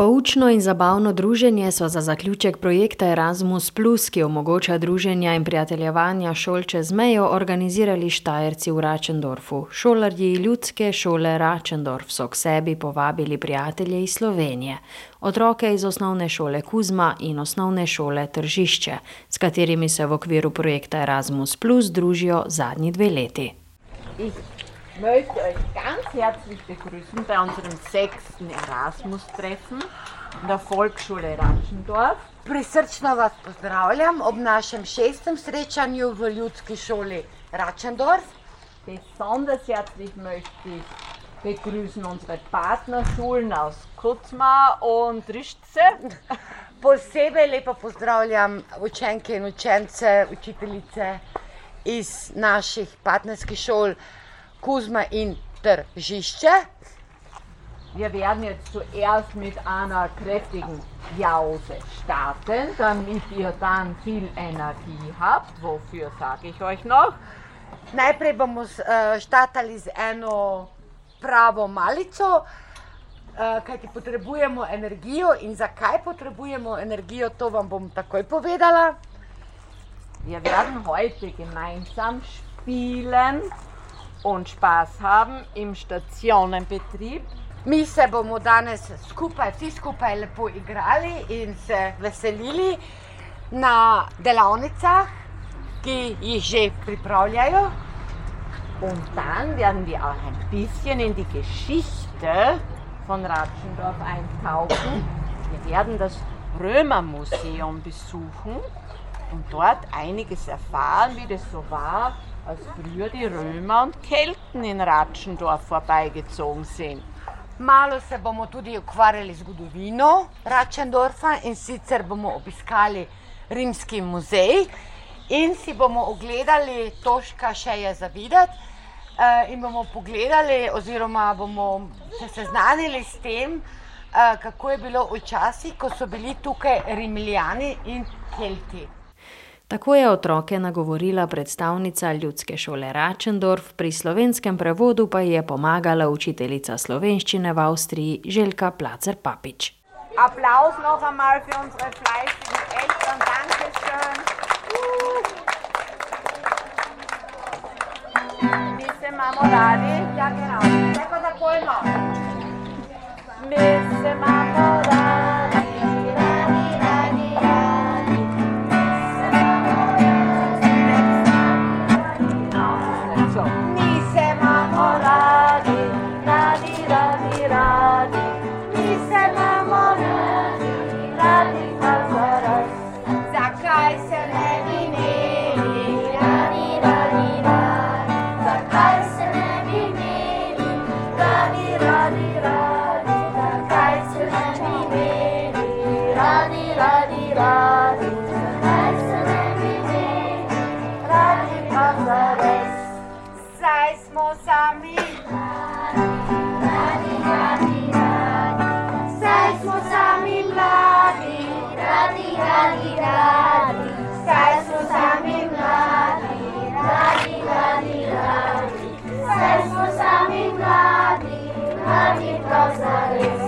Poučno in zabavno druženje so za zaključek projekta Erasmus, ki omogoča druženja in prijateljevanja šol čez mejo, organizirali Štajerci v Račendorfu. Šolarji ljudske šole Račendorf so k sebi povabili prijatelje iz Slovenije, otroke iz osnovne šole Kuzma in osnovne šole Tržišče, s katerimi se v okviru projekta Erasmus, družijo zadnji dve leti. Möchte euch ganz herzlich begrüßen bei unserem sechsten Erasmus-Treffen in der Volksschule Ratschendorf. Prisrčno vas pozdravljam ob našem šestem srečanju v ljudski šoli Ratschendorf. Besonders herzlich möchte ich begrüßen unsere Partnerschulen aus Kutzma und Rištce. Posebej lepo pozdravljam učenke in učence, učiteljice iz naših partnerskih šol. Kuzma in Tržišče. Wir werden jetzt zuerst mit einer kräftigen Jause starten, damit ihr dann viel Energie habt. Wofür sage ich euch noch? Najprej bomo štartali z eno pravo malico, kajti potrebujemo energijo in zakaj potrebujemo energijo, to vam bom takoj povedala. Wir werden heute gemeinsam spielen und Spaß haben im Stationenbetrieb. Mi se bomo danes skupaj, vsi skupaj lepo igrali in se veselili na delavnicah, ki jih že pripravljajo. Und dann werden wir auch ein bisschen in die Geschichte von Ratschendorf eintauchen. Wir werden das Römermuseum besuchen und dort einiges erfahren, wie das so war, als früher die Römer und Kelten in Ratschendorf vorbeigezogen sind. Malo se bomo tudi ukvarjali z zgodovino Ratschendorfa in sicer bomo obiskali Rimski muzej in si bomo ogledali to, kar še je za videti. In bomo pogledali, oziroma bomo se seznanili s tem, kako je bilo včasih, ko so bili tukaj Rimljani in Kelti. Tako je otroke nagovorila predstavnica ljudske šole Račendorf, pri slovenskem prevodu pa je pomagala učiteljica slovenščine v Avstriji Željka Placer Papič. Aplavz noch einmal für unsere fleißigen Eltern, danke schön. Mi se imamo radi? Ja, genau. Tako takoj noch. Christmas, ami. Radi, radi, radi, Seismos, ami, ladi. Radi, radi, radi, Seismos, ami, mladi. Radi, radi, radi, Seismos, ami, mladi. Mladi, prosares.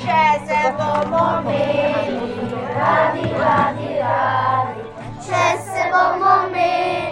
Scese, bomo, meli. Radi, radi, radi, Scese, bomo, meli.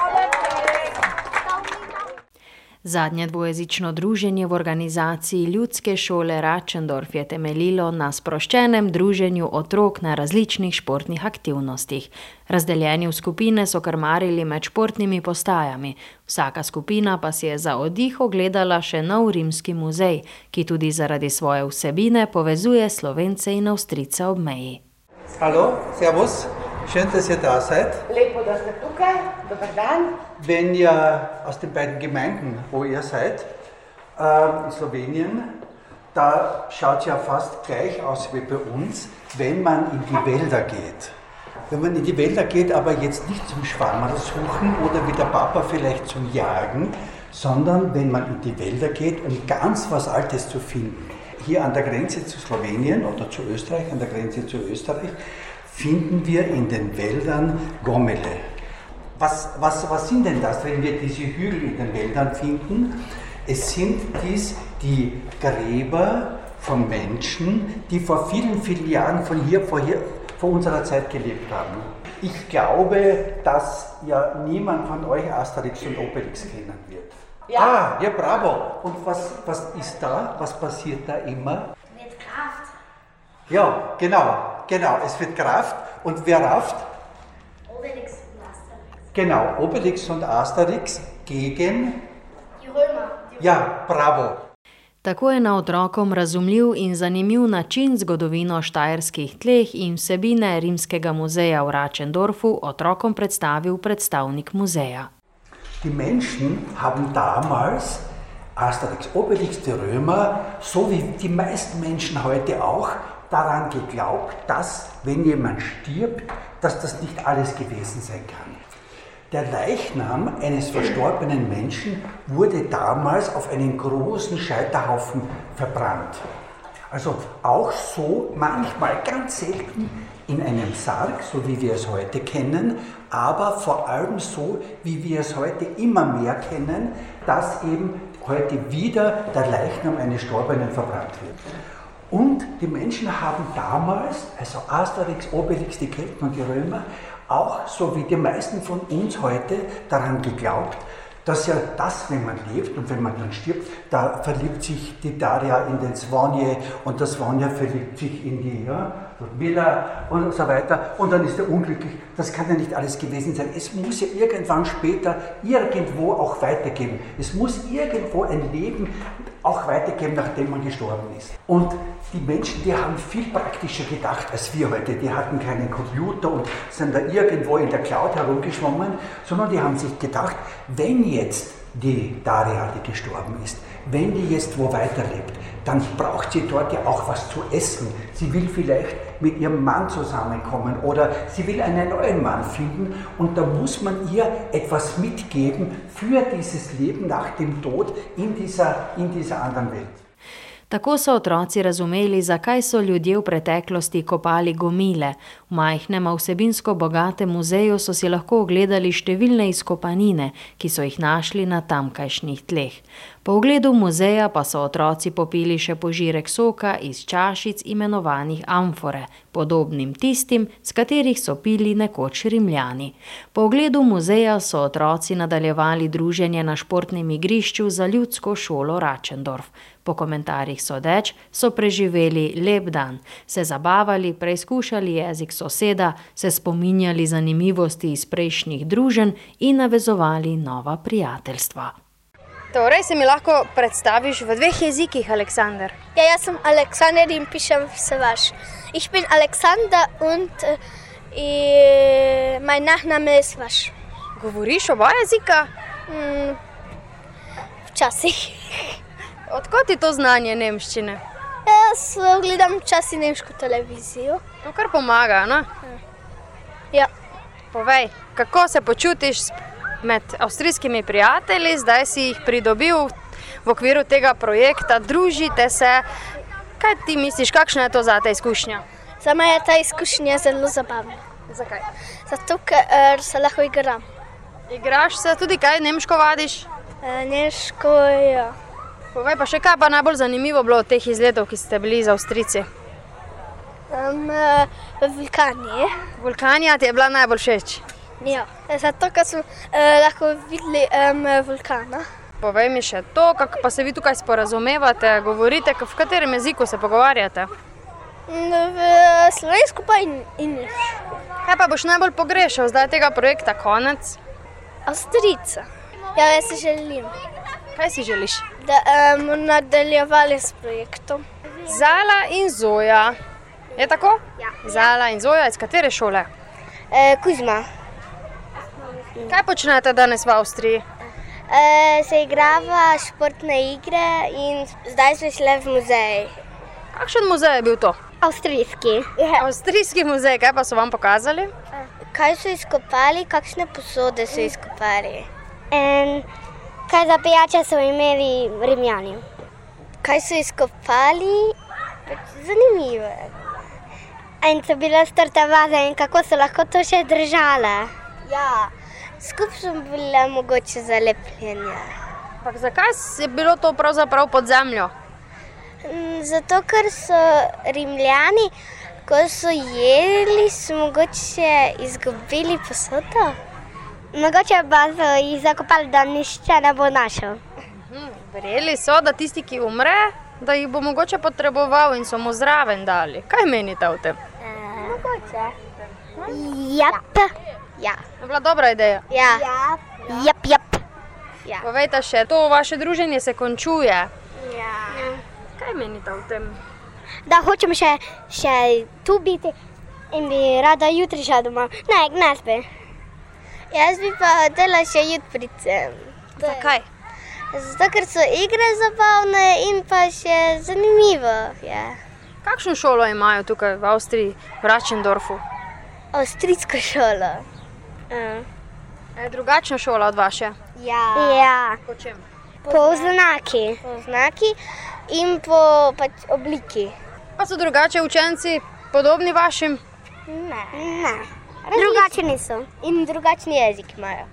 Zadnje dvojezično druženje v organizaciji Ljudske šole Račendorf je temeljilo na sproščenem druženju otrok na različnih športnih aktivnostih. Razdeljeni v skupine so krmarili med športnimi postajami, vsaka skupina pa si je za oddih ogledala še nov rimski muzej, ki tudi zaradi svoje vsebine povezuje Slovence in Avstrijce ob meji. Hallo, servus. Schön, dass ihr da seid. Lepo, Wenn ihr aus den beiden Gemeinden, wo ihr seid, äh, in Slowenien, da schaut ja fast gleich aus wie bei uns, wenn man in die Wälder geht. Wenn man in die Wälder geht, aber jetzt nicht zum Schwammerl suchen oder wie der Papa vielleicht zum Jagen, sondern wenn man in die Wälder geht, um ganz was Altes zu finden. hier an der Grenze zu Slowenien oder zu Österreich, an der Grenze zu Österreich, finden wir in den Wäldern Gommele. Was, was, was sind denn das, wenn wir diese Hügel in den Wäldern finden? Es sind dies die Gräber von Menschen, die vor vielen, vielen Jahren von hier, vor, hier, vor unserer Zeit gelebt haben. Ich glaube, dass ja niemand von euch Asterix und Obelix kennen wird. Ja. Ah, ja, bravo. Und was, was ist da? Was passiert da immer? Mit Kraft. Ja, genau, genau. Es wird Kraft. Und wer rafft? Genau, Obelix und Asterix gegen. Die Römer. Die Ja, bravo. Tako je na otrokom razumljiv in zanimiv način zgodovino štajerskih tleh in vsebine Rimskega muzeja v Račendorfu otrokom predstavil predstavnik muzeja. Die Menschen haben damals, Asterix, Obelix, die Römer, so wie die meisten Menschen heute auch, daran geglaubt, dass, wenn jemand stirbt, dass das nicht alles gewesen sein kann. Der Leichnam eines verstorbenen Menschen wurde damals auf einen großen Scheiterhaufen verbrannt. Also auch so manchmal ganz selten in einem Sarg, so wie wir es heute kennen, aber vor allem so, wie wir es heute immer mehr kennen, dass eben heute wieder der Leichnam eines Storbenen verbrannt wird. Und die Menschen haben damals, also Asterix, Obelix, die Kelten und die Römer, auch so wie die meisten von uns heute daran geglaubt, dass ja das, wenn man lebt und wenn man dann stirbt, da verliebt sich die Daria in den Svanje und der Svanja verliebt sich in die ja, Miller und so weiter und dann ist er unglücklich. Das kann ja nicht alles gewesen sein. Es muss ja irgendwann später irgendwo auch weitergehen. Es muss irgendwo ein Leben auch weitergeben, nachdem man gestorben ist. Und die Menschen, die haben viel praktischer gedacht als wir heute. Die hatten keinen Computer und sind da irgendwo in der Cloud herumgeschwommen, sondern die haben sich gedacht, wenn jetzt die Daria, die gestorben ist, wenn die jetzt wo weiterlebt, dann braucht sie dort ja auch was zu essen. Sie will vielleicht mit ihrem Mann zusammenkommen oder sie will einen neuen Mann finden und da muss man ihr etwas mitgeben für dieses Leben nach dem Tod in dieser, in dieser anderen Welt. Tako so otroci razumeli, zakaj so ljudje v preteklosti kopali gomile. V majhnem, a vsebinsko bogatem muzeju so si lahko ogledali številne izkopanine, ki so jih našli na tamkajšnjih tleh. Po ogledu muzeja pa so otroci popili še požirek soka iz čašic imenovanih amfore, podobnim tistim, s katerih so pili nekoč Rimljani. Po ogledu muzeja so otroci nadaljevali druženje na športnem igrišču za ljudsko šolo Račendorf. Po komentarjih sodeč so preživeli lep dan, se zabavali, preizkušali jezik soseda, se spominjali zanimivosti iz prejšnjih druženj in navezovali nova prijateljstva. Torej, se mi lahko predstaviš v dveh jezikih, Aleksandr? Ja, jaz sem Aleksander in pišem vse vaš. Ich bin Alexander und äh, mein Nachname ist vaš. Govoriš oba jezika? Hm, včasih. Odkot ti to znanje nemščine? Jaz gledam včasih nemško televizijo. To kar pomaga, ne? Ja. Povej, kako se počutiš med avstrijskimi prijatelji, zdaj si jih pridobil v okviru tega projekta, družite se. Kaj ti misliš, kakšna je to za te izkušnja? Za me je ta izkušnja zelo zabavna. Zakaj? Zato, ker se lahko igram. Igraš se tudi kaj, nemško vadiš? Eh, Nemško, ja. Povej pa še kaj pa najbolj zanimivo bilo od teh izletov, ki ste bili z Avstrijci. Um, eh, v Vulkani. Vulkanija ti je bila najbolj všeč. Ja. Zato, ker smo eh, lahko videli um, vulkana. Povej mi še to, kako pa se vi tukaj sporazumevate, govorite, v katerem jeziku se pogovarjate. Mm, V slovensko pa in, in Kaj pa boš najbolj pogrešal zdaj tega projekta konec? Avstrijca. Ja, jaz si želim, Kaj si želiš? da bomo um, nadaljevali s projektom. Zala in Zoja. Je tako? Ja. Zala in Zoja, iz katere šole? E, Kuzma. Kaj počnete danes v Avstriji? E, se igrava športne igre in zdaj smo šli v muzej. Kakšen muzej je bil to? Avstrijski. Avstrijski muzej, kaj pa so vam pokazali? Kaj so izkopali, kakšne posode so izkopali? In kaj za pijače so imeli Rimljani? kaj so izkopali, pač zanimivo. In so bile strte vaze in kako so lahko to še držale. Ja, skupaj so bile mogoče zalepljene. Ampak zakaj je bilo to pravzaprav pod zemljo? Mm, Zato, ker so Rimljani, ko so jedli, so mogoče izgubili posodo. Mogoče pa so jih zakopali, da nišče ne bo našel. Verjeli so, da tisti, ki umre, da jih bo mogoče potreboval in so mu zraven dali. Kaj menite o tem? Mogoče. Jap. Ja. Je bila dobra ideja. Ja. Jap, jap. Ja. Povejte še, to vaše druženje se končuje. ja. Kaj menite o tem? Da hočem še, še tu biti in bi rada jutri šla domov. Ne, ne spi. Jaz bi pa hotela še jutri sem. Zakaj? Zato, ker so igre zabavne in pa še zanimivo je. Kakšno šolo imajo tukaj v Avstriji, v Račendorfu? Avstrijsko šolo. Uh. Je drugačna šola od vaše? Ja. ja. Po čem? Po znaki. Po znaki in po pač, obliki. Pa so drugače učenci podobni vašim? Ne. ne. Drugačni so in drugačni jezik imajo.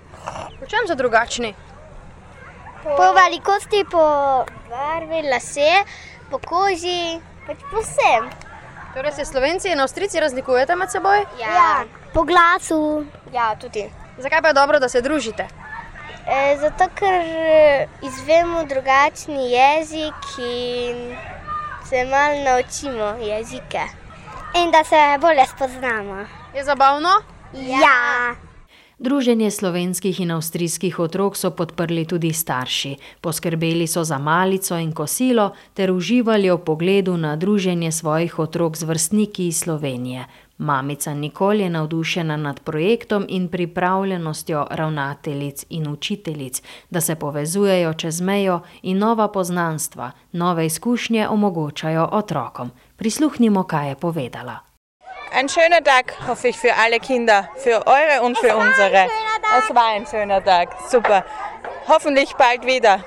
Po čem so drugačni? Po velikosti, po barvi lase, po koži, pač po vsem. Torej se Slovenci in Avstrijci razlikujete med seboj? Ja. ja. Po glasu. Ja, tudi. Zakaj pa je dobro, da se družite? E, zato, ker e, izvemo drugačni jezik in se malo naučimo jezike. In da se bolje spoznamo. Je zabavno? Ja. Druženje slovenskih in avstrijskih otrok so podprli tudi starši. Poskrbeli so za malico in kosilo ter uživali ob pogledu na druženje svojih otrok z vrstniki iz Slovenije. Mamica Nikol je navdušena nad projektom in pripravljenostjo ravnateljic in učiteljic, da se povezujejo čez mejo in nova poznanstva, nove izkušnje omogočajo otrokom. Prisluhnimo, kaj je povedala. Ein schöner Tag, hoffe ich, für alle Kinder, für eure und für unsere. Es war ein schöner Tag, super. Hoffentlich bald wieder.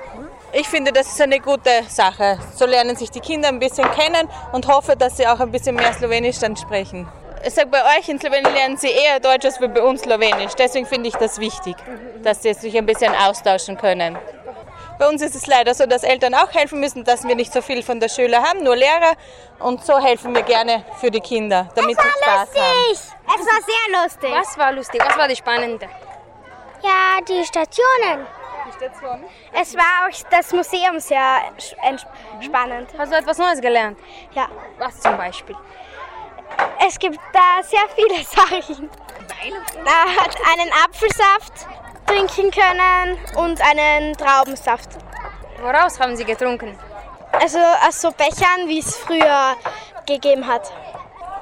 Ich finde, das ist eine gute Sache. So lernen sich die Kinder ein bisschen kennen und hoffe, dass sie auch ein bisschen mehr Slowenisch dann sprechen. Ich sage, bei euch in Slowenien lernen sie eher Deutsch als bei uns Slowenisch. Deswegen finde ich das wichtig, dass sie sich ein bisschen austauschen können. Bei uns ist es leider so, dass Eltern auch helfen müssen, dass wir nicht so viel von der Schule haben, nur Lehrer. Und so helfen wir gerne für die Kinder, damit sie Spaß haben. Es war sehr lustig. Was war lustig? Was war die spannende? Ja, die Stationen. Es war auch das Museum sehr spannend. Hast du etwas Neues gelernt? Ja. Was zum Beispiel? Es gibt da sehr viele Sachen. Da hat einen Apfelsaft trinken können und einen Traubensaft. Woraus haben Sie getrunken? Also aus so Bechern, wie es früher gegeben hat.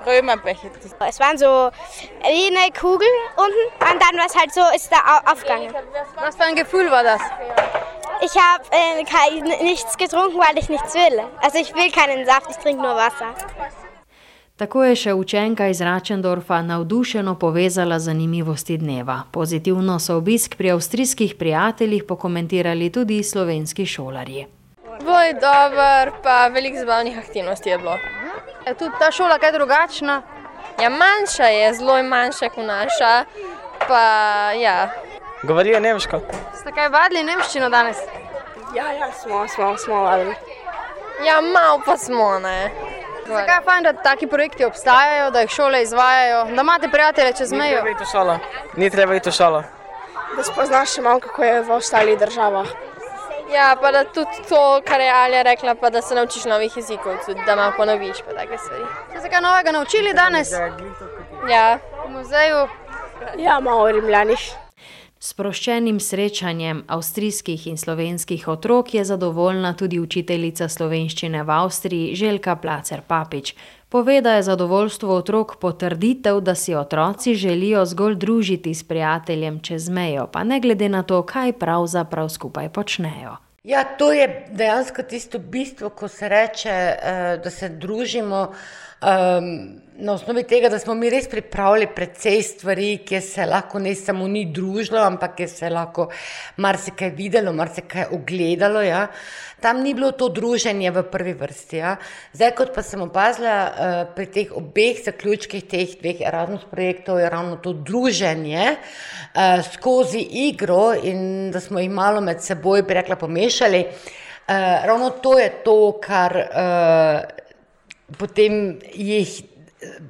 Römerbecher. Es waren so wie eine Kugel unten und dann war es halt so, ist da au- aufgegangen. Was für ein Gefühl war das? Ich habe äh, nichts getrunken, weil ich nichts will. Also ich will keinen Saft, ich trinke nur Wasser. Tako je še učenka iz Račendorfa navdušeno povezala zanimivosti dneva. Pozitivno so obisk pri avstrijskih prijateljih pokomentirali tudi slovenski šolarji. Boj dober, pa veliko zabavnih aktivnosti je bilo. Je tudi ta šola kaj drugačna? Ja, manjša je, zelo je manjša kot naša. Pa ja. Govorijo nemško. Ste kaj vadili nemščino danes? Ja, ja, smo, smo, smo vadili. Ja, malo pa smo, ne. Zakaj je fajn, da taki projekti obstajajo, da jih šole izvajajo, da imate prijatelje čez Ni mejo? treba iti v šolo. Ni treba iti v šolo. Da spoznaš še malo, kako je v ostalih državah. Ja, pa da tudi to, kar je Alja rekla, pa da se naučiš novih jezikov, tudi da malo ponoviš, pa take stvari. Ste se kaj novega naučili danes Ja, v muzeju? ja malo o rimljanih. Sproščenim srečanjem avstrijskih in slovenskih otrok je zadovoljna tudi učiteljica slovenščine v Avstriji Željka Placer Papič. Pove, da je zadovoljstvo otrok potrditev, da si otroci želijo zgolj družiti s prijateljem čez mejo, pa ne glede na to, kaj pravzaprav skupaj počnejo. Ja, to je dejansko tisto bistvo, ko se reče, eh, da se družimo Um, na osnovi tega, da smo mi res pripravili precej stvari, ki se lahko ne samo ni družilo, ampak ki se lahko marsikaj videlo, marsikaj ogledalo. Ja. Tam ni bilo to druženje v prvi vrsti. Ja. Zdaj, kot pa sem opazila uh, pri teh obeh zaključkih teh dveh Erasmus projektov, je ravno to druženje uh, skozi igro in da smo jih malo med seboj, bi rekla, pomešali. Uh, ravno to je to, kar uh, potem jih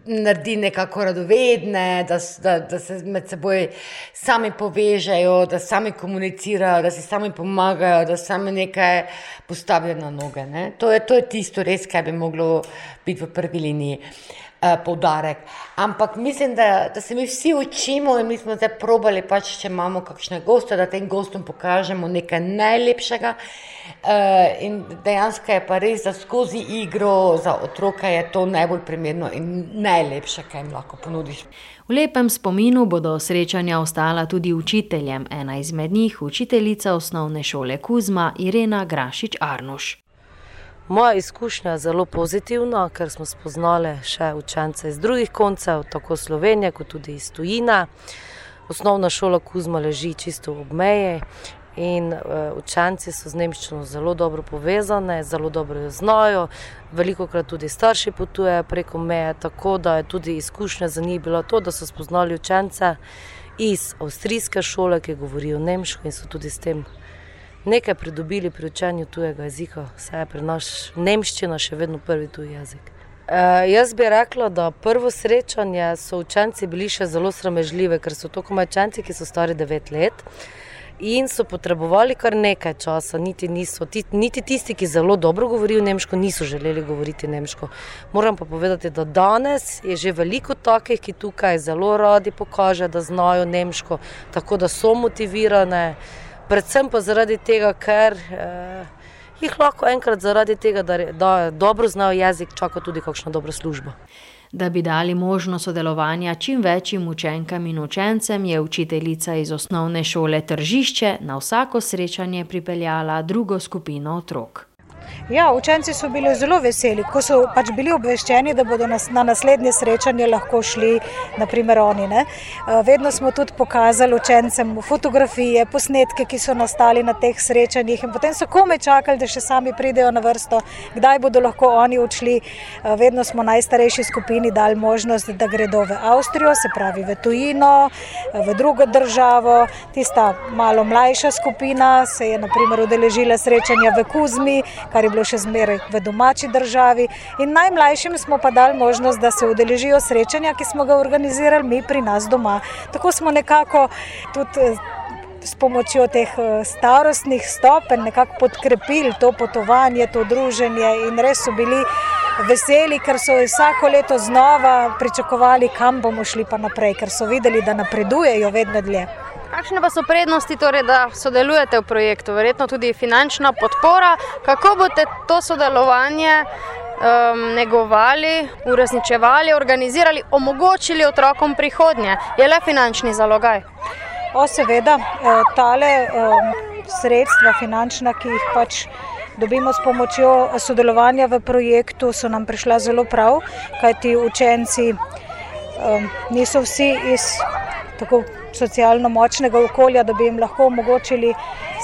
naredi nekako radovedne, da, da, da se med seboj sami povežejo, da sami komunicirajo, da si sami pomagajo, da sami nekaj postavijo na noge. To je, to je tisto res, kaj bi moglo biti v prvi liniji. Uh, poudarek. Ampak mislim, da, da se mi vsi učimo in mi smo zdaj probali, pač, če imamo kakšne goste, da tem gostom pokažemo nekaj najlepšega. Uh, in dejansko je pa res, da skozi igro za otroka je to najbolj primerno in najlepše, kaj jim lahko ponudiš. V lepem spominu bodo srečanja ostala tudi učiteljem, ena izmed njih, učiteljica osnovne šole Kuzma Irena Grašič Arnuš. Moja izkušnja je zelo pozitivna, ker smo spoznali še učence iz drugih koncev, tako Slovenije, kot tudi iz Tujina. Osnovna šola Kuzma leži čisto ob meji In uh, učenci so z Nemčijo zelo dobro povezani, zelo dobro jo znajo, veliko krat tudi starši potujejo preko meje, tako da je tudi izkušnja za njih bila to, da so spoznali učence iz avstrijske šole, ki govorijo nemško in so tudi s tem nekaj pridobili pri učenju tujega jezika, saj je pri nas nemščina še vedno prvi tuji jezik. Uh, jaz bi rekla, da prvo srečanje so učenci bili še zelo sramežljivi, ker so to komajčenci, ki so stari 9 let in so potrebovali kar nekaj časa. Niti, niso, niti tisti, ki zelo dobro govorijo nemško, niso želeli govoriti nemško. Moram pa povedati, da danes je že veliko takih, ki tukaj zelo radi pokažejo, da znajo nemško, tako da so motivirane, predvsem pa zaradi tega, ker. Eh, Jih lahko enkrat zaradi tega, da, da dobro znajo jezik, čaka tudi kakšno dobro službo. Da bi dali možnost sodelovanja čim večjim učenkam in učencem, je učiteljica iz osnovne šole Tržišče na vsako srečanje pripeljala drugo skupino otrok. Ja, učenci so bili zelo veseli, ko so pač bili obveščeni, da bodo nas, na naslednje srečanje lahko šli, naprimer oni. Ne. Eh, vedno smo tudi pokazali učencem fotografije, posnetke, ki so nastali na teh srečanjih in potem so kome čakali, da še sami pridejo na vrsto, kdaj bodo lahko oni odšli. Eh, vedno smo najstarejši skupini dali možnost, da gredo v Avstrijo, se pravi v tujino, eh, v drugo državo. Tista malo mlajša skupina se je naprimer udeležila srečanja v Kuzmi, kar je bilo še zmeraj v domači državi. In najmlajšim smo pa dali možnost, da se udeležijo srečanja, ki smo ga organizirali mi pri nas doma. Tako smo nekako tudi. Eh, s pomočjo teh eh, starostnih stopenj nekako podkrepili to potovanje, to druženje, in res so bili veseli, ker so vsako leto znova pričakovali, kam bomo šli pa naprej, ker so videli, da napredujejo vedno dlje. Kakšne pa so prednosti, torej, da sodelujete v projektu, verjetno tudi finančna podpora? Kako boste to sodelovanje um, negovali, uresničevali, organizirali, omogočili otrokom prihodnje? Je le finančni zalogaj? O, seveda, eh, tale um, sredstva finančna, ki jih pač. Dobimo s pomočjo sodelovanja v projektu, so nam prišla zelo prav, kajti učenci um, niso vsi iz tako socialno močnega okolja, da bi jim lahko omogočili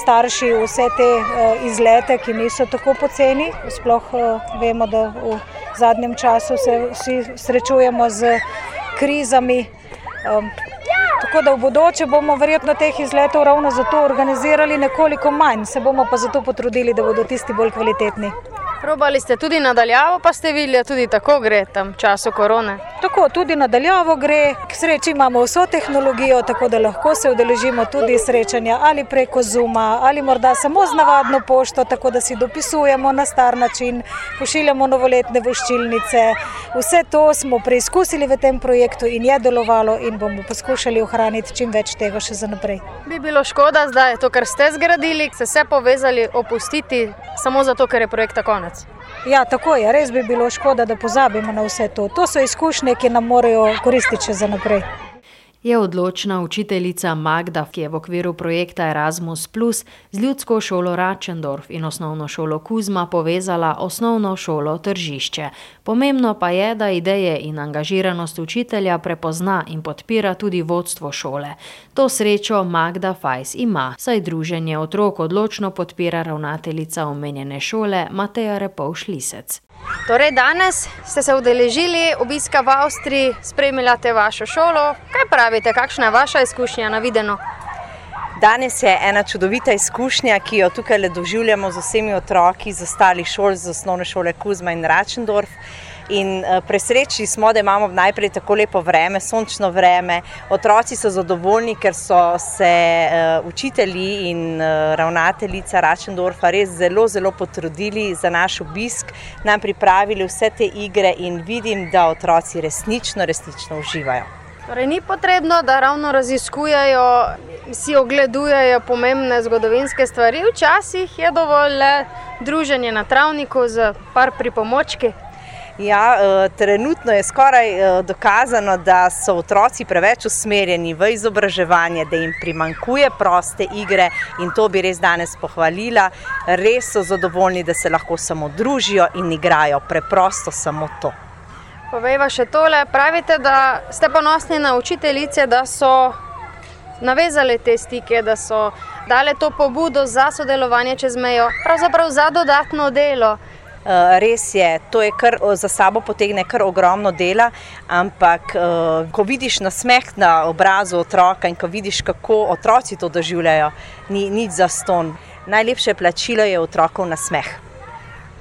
starši vse te uh, izlete, ki niso tako poceni. Sploh uh, vemo, da v zadnjem času se vsi srečujemo z krizami. Um, Tako da v bodoče bomo verjetno teh izletov ravno zato organizirali nekoliko manj, se bomo pa zato potrudili, da bodo tisti bolj kvalitetni. Probali ste tudi nadaljavo, pa ste videli, da tudi tako gre tam v času korone. Tako tudi nadaljavo gre. K sreči imamo vso tehnologijo, tako da lahko se udeležimo tudi srečanja ali preko Zuma ali morda samo z navadno pošto, tako da si dopisujemo na star način, pošiljamo novoletne voščilnice. Vse to smo preizkusili v tem projektu in je delovalo in bomo poskušali ohraniti čim več tega še za naprej. Bi bilo škoda, da je to, kar ste zgradili, se vse povezali, opustiti samo zato, ker je projekt tako konec. Ja, tako je. Res bi bilo škoda, da pozabimo na vse to. To so izkušnje, ki nam morajo koristiti še za naprej. Je odločna učiteljica Magda, ki je v okviru projekta Erasmus Plus z ljudsko šolo Račendorf in osnovno šolo Kuzma povezala osnovno šolo Tržišče. Pomembno pa je, da ideje in angažiranost učitelja prepozna in podpira tudi vodstvo šole. To srečo Magda Fajs ima, saj druženje otrok odločno podpira ravnateljica omenjene šole Mateja Repovš Lisec. Torej, danes ste se udeležili obiska v Avstriji, spremljate vašo šolo. Kaj pravite, kakšna je vaša izkušnja na videno? Danes je ena čudovita izkušnja, ki jo tukaj doživljamo z vsemi otroki iz ostalih šol, z osnovne šole Kuzma in Račendorf. In eh, presrečni smo, da imamo najprej tako lepo vreme, sončno vreme. Otroci so zadovoljni, ker so se uh, učitelji in uh, ravnateljica Račendorfa res zelo, zelo potrudili za naš obisk, nam pripravili vse te igre in vidim, da otroci resnično, resnično uživajo. Torej, ni potrebno, da ravno raziskujejo, si ogledujejo pomembne zgodovinske stvari. Včasih je dovolj le druženje na travniku z par pripomočki. Ja, eh, trenutno je skoraj eh, dokazano, da so otroci preveč usmerjeni v izobraževanje, da jim primankuje proste igre in to bi res danes pohvalila. Res so zadovoljni, da se lahko samo družijo in igrajo, preprosto samo to. Povejva še tole, pravite, da ste ponosni na učiteljice, da so navezali te stike, da so dale to pobudo za sodelovanje čez mejo, pravzaprav za dodatno delo. Eh, res je, to je kar za sabo potegne kar ogromno dela, ampak eh, ko vidiš nasmeh na obrazu otroka in ko vidiš, kako otroci to doživljajo, ni nič za ston. Najlepše plačilo je otrokov nasmeh.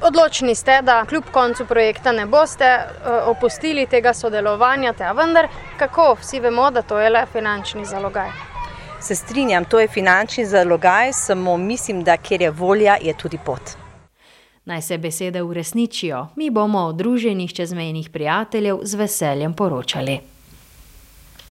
Odločni ste, da kljub koncu projekta ne boste eh, opustili tega sodelovanja, te, vendar kako vsi vemo, da to je le finančni zalogaj. Se strinjam, to je finančni zalogaj, samo mislim, da kjer je volja, je tudi pot. Naj se besede uresničijo, mi bomo o druženjih čezmejnih prijateljev z veseljem poročali.